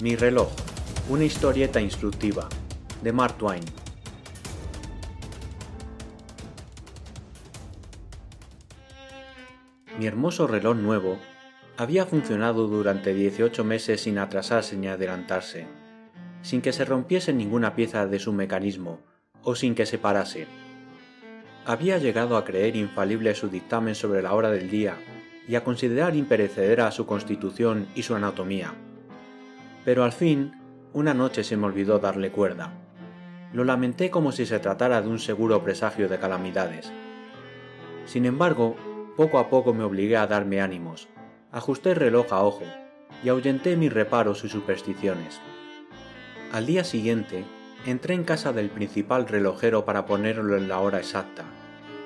Mi reloj, una historieta instructiva, de Mark Twain. Mi hermoso reloj nuevo había funcionado durante 18 meses sin atrasarse ni adelantarse, sin que se rompiese ninguna pieza de su mecanismo o sin que se parase. Había llegado a creer infalible su dictamen sobre la hora del día y a considerar imperecedera su constitución y su anatomía. Pero al fin, una noche se me olvidó darle cuerda. Lo lamenté como si se tratara de un seguro presagio de calamidades. Sin embargo, poco a poco me obligué a darme ánimos, ajusté el reloj a ojo y ahuyenté mis reparos y supersticiones. Al día siguiente, entré en casa del principal relojero para ponerlo en la hora exacta,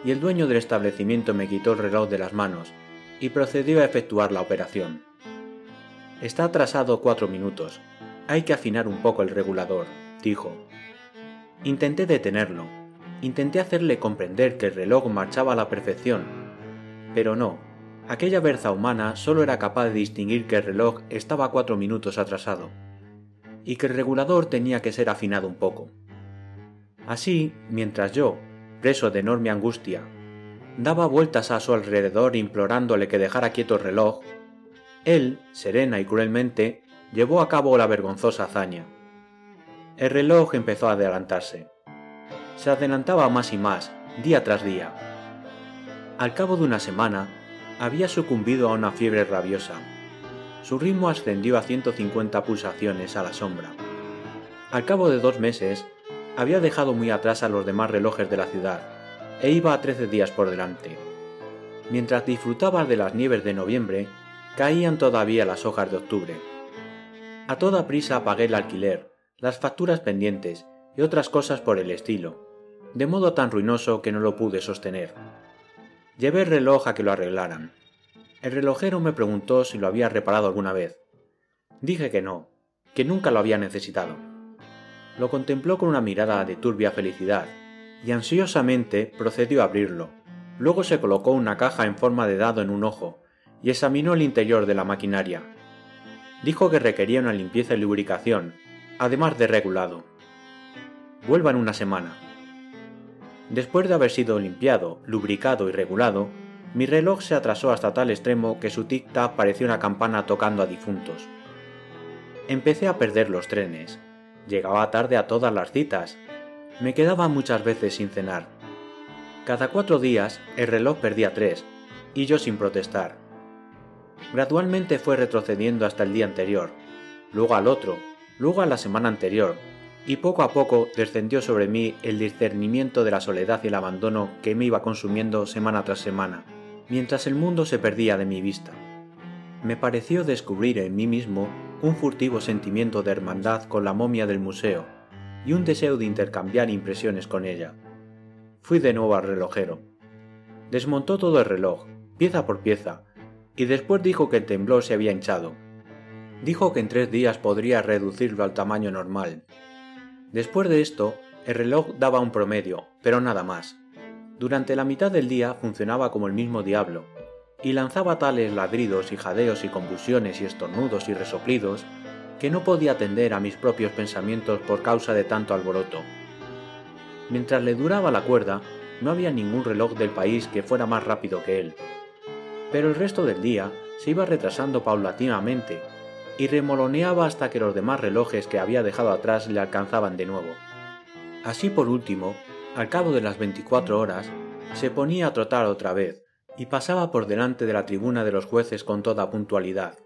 y el dueño del establecimiento me quitó el reloj de las manos y procedió a efectuar la operación. Está atrasado cuatro minutos. Hay que afinar un poco el regulador, dijo. Intenté detenerlo. Intenté hacerle comprender que el reloj marchaba a la perfección. Pero no. Aquella berza humana solo era capaz de distinguir que el reloj estaba cuatro minutos atrasado y que el regulador tenía que ser afinado un poco. Así, mientras yo, preso de enorme angustia, daba vueltas a su alrededor implorándole que dejara quieto el reloj, él, serena y cruelmente, llevó a cabo la vergonzosa hazaña. El reloj empezó a adelantarse. Se adelantaba más y más, día tras día. Al cabo de una semana, había sucumbido a una fiebre rabiosa. Su ritmo ascendió a 150 pulsaciones a la sombra. Al cabo de dos meses, había dejado muy atrás a los demás relojes de la ciudad e iba a trece días por delante. Mientras disfrutaba de las nieves de noviembre, caían todavía las hojas de octubre. A toda prisa pagué el alquiler, las facturas pendientes y otras cosas por el estilo, de modo tan ruinoso que no lo pude sostener. Llevé el reloj a que lo arreglaran. El relojero me preguntó si lo había reparado alguna vez. Dije que no, que nunca lo había necesitado. Lo contempló con una mirada de turbia felicidad y ansiosamente procedió a abrirlo. Luego se colocó una caja en forma de dado en un ojo y examinó el interior de la maquinaria. Dijo que requería una limpieza y lubricación, además de regulado. Vuelva en una semana. Después de haber sido limpiado, lubricado y regulado, mi reloj se atrasó hasta tal extremo que su tic-tac parecía una campana tocando a difuntos. Empecé a perder los trenes. Llegaba tarde a todas las citas me quedaba muchas veces sin cenar. Cada cuatro días el reloj perdía tres, y yo sin protestar. Gradualmente fue retrocediendo hasta el día anterior, luego al otro, luego a la semana anterior, y poco a poco descendió sobre mí el discernimiento de la soledad y el abandono que me iba consumiendo semana tras semana, mientras el mundo se perdía de mi vista. Me pareció descubrir en mí mismo un furtivo sentimiento de hermandad con la momia del museo, y un deseo de intercambiar impresiones con ella. Fui de nuevo al relojero. Desmontó todo el reloj, pieza por pieza, y después dijo que el temblor se había hinchado. Dijo que en tres días podría reducirlo al tamaño normal. Después de esto, el reloj daba un promedio, pero nada más. Durante la mitad del día funcionaba como el mismo diablo, y lanzaba tales ladridos y jadeos y convulsiones y estornudos y resoplidos que no podía atender a mis propios pensamientos por causa de tanto alboroto. Mientras le duraba la cuerda, no había ningún reloj del país que fuera más rápido que él. Pero el resto del día se iba retrasando paulatinamente y remoloneaba hasta que los demás relojes que había dejado atrás le alcanzaban de nuevo. Así por último, al cabo de las 24 horas, se ponía a trotar otra vez y pasaba por delante de la tribuna de los jueces con toda puntualidad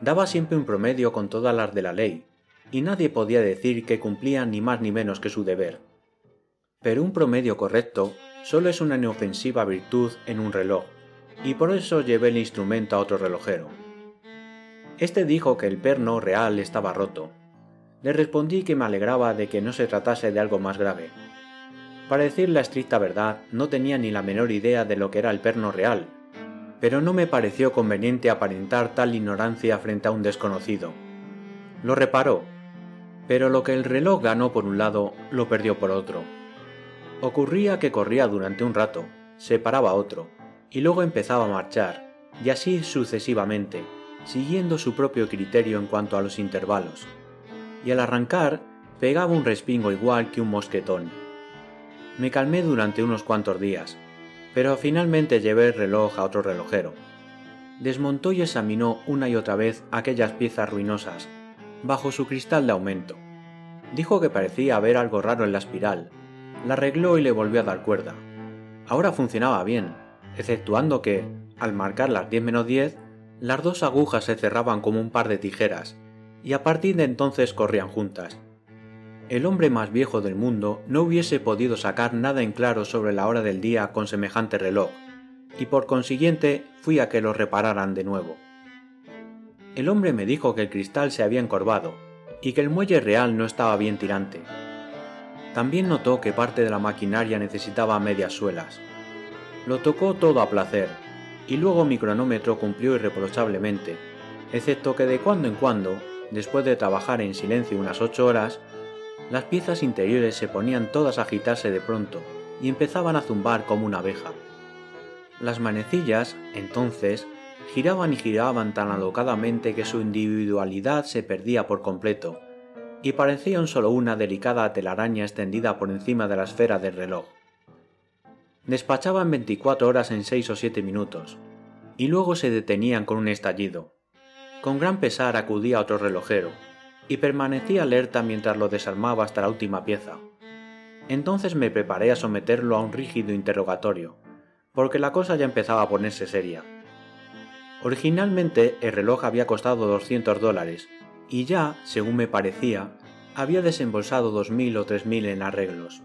daba siempre un promedio con todas las de la ley, y nadie podía decir que cumplía ni más ni menos que su deber. Pero un promedio correcto solo es una inofensiva virtud en un reloj, y por eso llevé el instrumento a otro relojero. Este dijo que el perno real estaba roto. Le respondí que me alegraba de que no se tratase de algo más grave. Para decir la estricta verdad, no tenía ni la menor idea de lo que era el perno real, pero no me pareció conveniente aparentar tal ignorancia frente a un desconocido. Lo reparó, pero lo que el reloj ganó por un lado, lo perdió por otro. Ocurría que corría durante un rato, se paraba otro, y luego empezaba a marchar, y así sucesivamente, siguiendo su propio criterio en cuanto a los intervalos, y al arrancar pegaba un respingo igual que un mosquetón. Me calmé durante unos cuantos días, pero finalmente llevé el reloj a otro relojero. Desmontó y examinó una y otra vez aquellas piezas ruinosas, bajo su cristal de aumento. Dijo que parecía haber algo raro en la espiral. La arregló y le volvió a dar cuerda. Ahora funcionaba bien, exceptuando que, al marcar las 10 menos 10, las dos agujas se cerraban como un par de tijeras, y a partir de entonces corrían juntas. El hombre más viejo del mundo no hubiese podido sacar nada en claro sobre la hora del día con semejante reloj, y por consiguiente fui a que lo repararan de nuevo. El hombre me dijo que el cristal se había encorvado y que el muelle real no estaba bien tirante. También notó que parte de la maquinaria necesitaba medias suelas. Lo tocó todo a placer, y luego mi cronómetro cumplió irreprochablemente, excepto que de cuando en cuando, después de trabajar en silencio unas ocho horas, las piezas interiores se ponían todas a agitarse de pronto y empezaban a zumbar como una abeja. Las manecillas, entonces, giraban y giraban tan alocadamente que su individualidad se perdía por completo, y parecían solo una delicada telaraña extendida por encima de la esfera del reloj. Despachaban 24 horas en 6 o 7 minutos, y luego se detenían con un estallido. Con gran pesar acudía a otro relojero, y permanecía alerta mientras lo desarmaba hasta la última pieza. Entonces me preparé a someterlo a un rígido interrogatorio, porque la cosa ya empezaba a ponerse seria. Originalmente el reloj había costado 200 dólares, y ya, según me parecía, había desembolsado 2.000 o 3.000 en arreglos.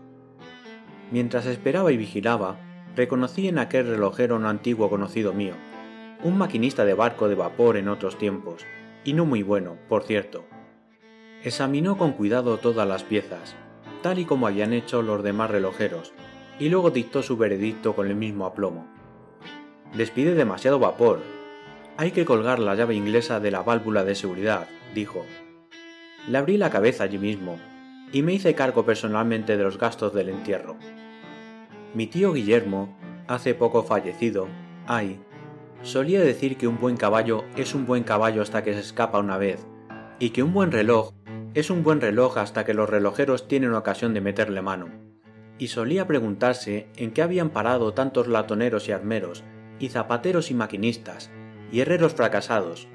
Mientras esperaba y vigilaba, reconocí en aquel relojero un antiguo conocido mío, un maquinista de barco de vapor en otros tiempos, y no muy bueno, por cierto. Examinó con cuidado todas las piezas, tal y como habían hecho los demás relojeros, y luego dictó su veredicto con el mismo aplomo. Despide demasiado vapor. Hay que colgar la llave inglesa de la válvula de seguridad, dijo. Le abrí la cabeza allí mismo, y me hice cargo personalmente de los gastos del entierro. Mi tío Guillermo, hace poco fallecido, ay, solía decir que un buen caballo es un buen caballo hasta que se escapa una vez, y que un buen reloj es un buen reloj hasta que los relojeros tienen ocasión de meterle mano. Y solía preguntarse en qué habían parado tantos latoneros y armeros, y zapateros y maquinistas, y herreros fracasados,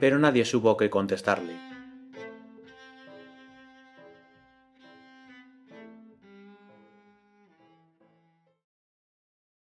pero nadie supo qué contestarle.